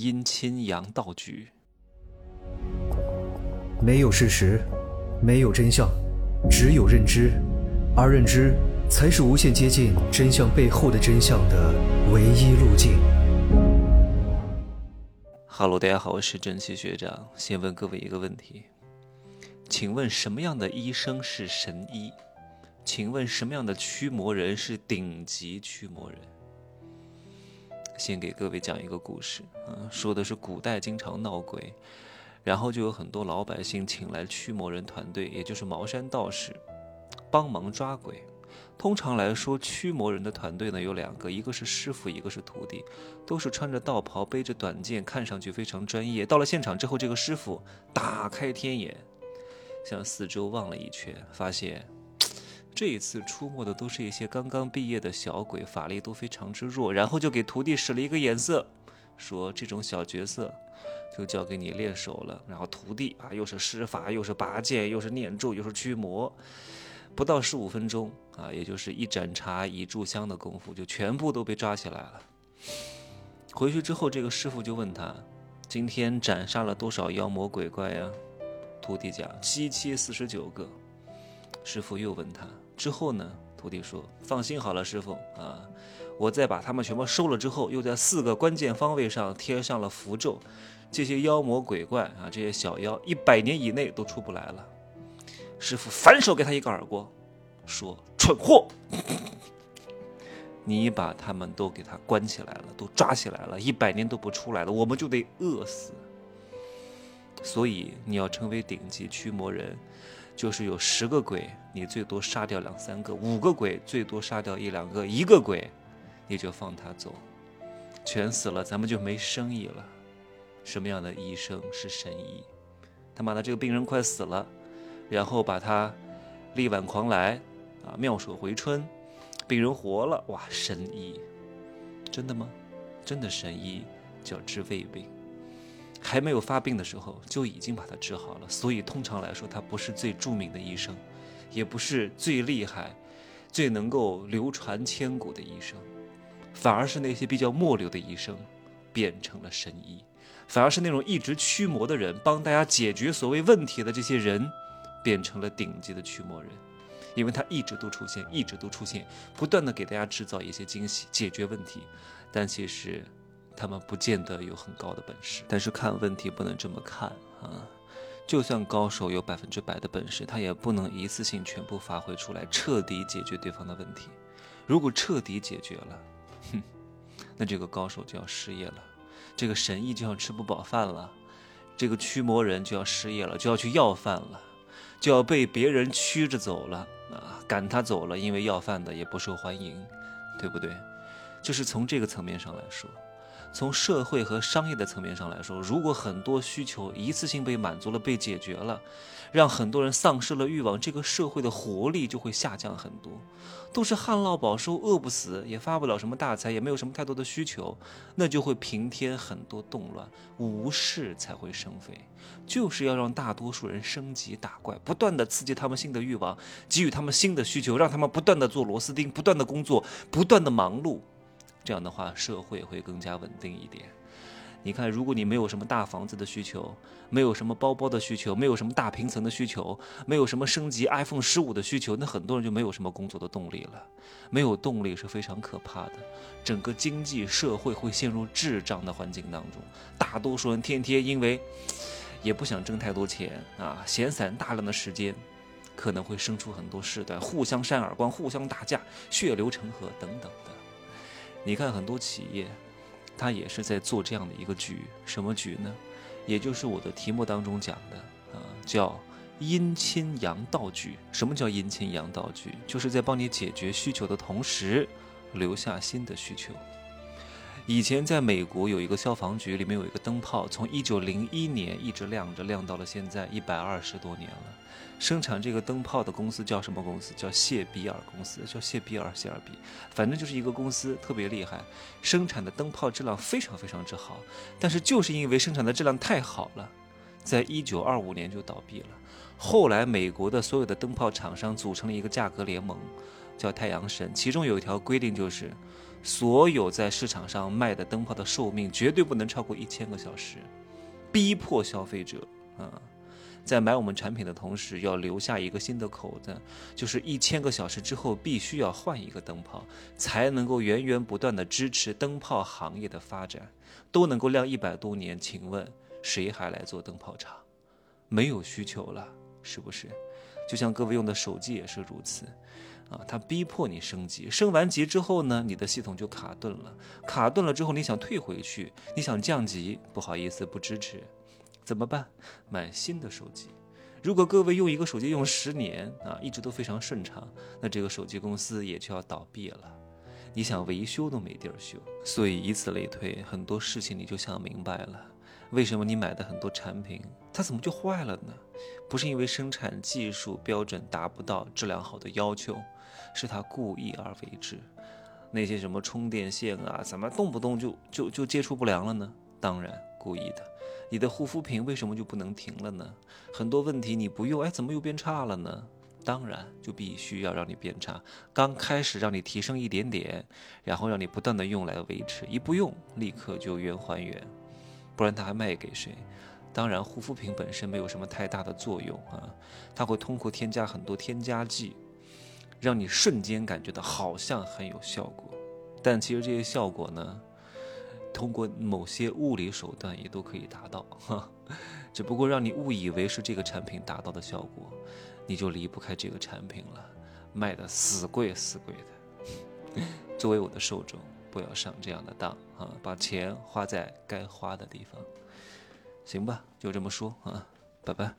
阴亲阳道局。没有事实，没有真相，只有认知，而认知才是无限接近真相背后的真相的唯一路径。哈喽，大家好，我是珍奇学长。先问各位一个问题，请问什么样的医生是神医？请问什么样的驱魔人是顶级驱魔人？先给各位讲一个故事，嗯，说的是古代经常闹鬼，然后就有很多老百姓请来驱魔人团队，也就是茅山道士，帮忙抓鬼。通常来说，驱魔人的团队呢有两个，一个是师傅，一个是徒弟，都是穿着道袍，背着短剑，看上去非常专业。到了现场之后，这个师傅打开天眼，向四周望了一圈，发现。这一次出没的都是一些刚刚毕业的小鬼，法力都非常之弱，然后就给徒弟使了一个眼色，说这种小角色就交给你练手了。然后徒弟啊，又是施法，又是拔剑，又是念咒，又是驱魔，不到十五分钟啊，也就是一盏茶一炷香的功夫，就全部都被抓起来了。回去之后，这个师傅就问他，今天斩杀了多少妖魔鬼怪呀？徒弟讲七七四十九个。师傅又问他。之后呢？徒弟说：“放心好了，师傅啊，我再把他们全部收了之后，又在四个关键方位上贴上了符咒，这些妖魔鬼怪啊，这些小妖，一百年以内都出不来了。”师傅反手给他一个耳光，说：“蠢货，你把他们都给他关起来了，都抓起来了，一百年都不出来了，我们就得饿死。所以你要成为顶级驱魔人。”就是有十个鬼，你最多杀掉两三个；五个鬼，最多杀掉一两个；一个鬼，你就放他走。全死了，咱们就没生意了。什么样的医生是神医？他妈的，这个病人快死了，然后把他力挽狂澜，啊，妙手回春，病人活了，哇，神医，真的吗？真的神医叫治胃病。还没有发病的时候就已经把他治好了，所以通常来说，他不是最著名的医生，也不是最厉害、最能够流传千古的医生，反而是那些比较末流的医生变成了神医，反而是那种一直驱魔的人，帮大家解决所谓问题的这些人，变成了顶级的驱魔人，因为他一直都出现，一直都出现，不断的给大家制造一些惊喜，解决问题，但其实。他们不见得有很高的本事，但是看问题不能这么看啊！就算高手有百分之百的本事，他也不能一次性全部发挥出来，彻底解决对方的问题。如果彻底解决了，哼，那这个高手就要失业了，这个神医就要吃不饱饭了，这个驱魔人就要失业了，就要去要饭了，就要被别人驱着走了啊！赶他走了，因为要饭的也不受欢迎，对不对？就是从这个层面上来说。从社会和商业的层面上来说，如果很多需求一次性被满足了、被解决了，让很多人丧失了欲望，这个社会的活力就会下降很多。都是旱涝保收，饿不死，也发不了什么大财，也没有什么太多的需求，那就会平添很多动乱，无事才会生非。就是要让大多数人升级打怪，不断的刺激他们新的欲望，给予他们新的需求，让他们不断的做螺丝钉，不断的工作，不断的忙碌。这样的话，社会会更加稳定一点。你看，如果你没有什么大房子的需求，没有什么包包的需求，没有什么大平层的需求，没有什么升级 iPhone 十五的需求，那很多人就没有什么工作的动力了。没有动力是非常可怕的，整个经济社会会陷入滞胀的环境当中。大多数人天天因为也不想挣太多钱啊，闲散大量的时间，可能会生出很多事端，互相扇耳光，互相打架，血流成河等等的。你看很多企业，他也是在做这样的一个局，什么局呢？也就是我的题目当中讲的啊，叫阴亲阳道局。什么叫阴亲阳道局？就是在帮你解决需求的同时，留下新的需求。以前在美国有一个消防局，里面有一个灯泡，从一九零一年一直亮着，亮到了现在一百二十多年了。生产这个灯泡的公司叫什么公司？叫谢比尔公司，叫谢比尔谢尔比，反正就是一个公司，特别厉害，生产的灯泡质量非常非常之好。但是就是因为生产的质量太好了，在一九二五年就倒闭了。后来美国的所有的灯泡厂商组成了一个价格联盟，叫太阳神，其中有一条规定就是，所有在市场上卖的灯泡的寿命绝对不能超过一千个小时，逼迫消费者啊，在买我们产品的同时要留下一个新的口子，就是一千个小时之后必须要换一个灯泡，才能够源源不断的支持灯泡行业的发展，都能够亮一百多年。请问谁还来做灯泡厂？没有需求了，是不是？就像各位用的手机也是如此，啊，它逼迫你升级，升完级之后呢，你的系统就卡顿了，卡顿了之后你想退回去，你想降级，不好意思，不支持，怎么办？买新的手机。如果各位用一个手机用十年啊，一直都非常顺畅，那这个手机公司也就要倒闭了，你想维修都没地儿修。所以以此类推，很多事情你就想明白了。为什么你买的很多产品，它怎么就坏了呢？不是因为生产技术标准达不到质量好的要求，是他故意而为之。那些什么充电线啊，怎么动不动就就就接触不良了呢？当然故意的。你的护肤品为什么就不能停了呢？很多问题你不用，哎，怎么又变差了呢？当然就必须要让你变差。刚开始让你提升一点点，然后让你不断的用来维持，一不用立刻就原还原。不然他还卖给谁？当然，护肤品本身没有什么太大的作用啊，它会通过添加很多添加剂，让你瞬间感觉到好像很有效果。但其实这些效果呢，通过某些物理手段也都可以达到哈，只不过让你误以为是这个产品达到的效果，你就离不开这个产品了，卖的死贵死贵的。作为我的受众。不要上这样的当啊！把钱花在该花的地方，行吧？就这么说啊，拜拜。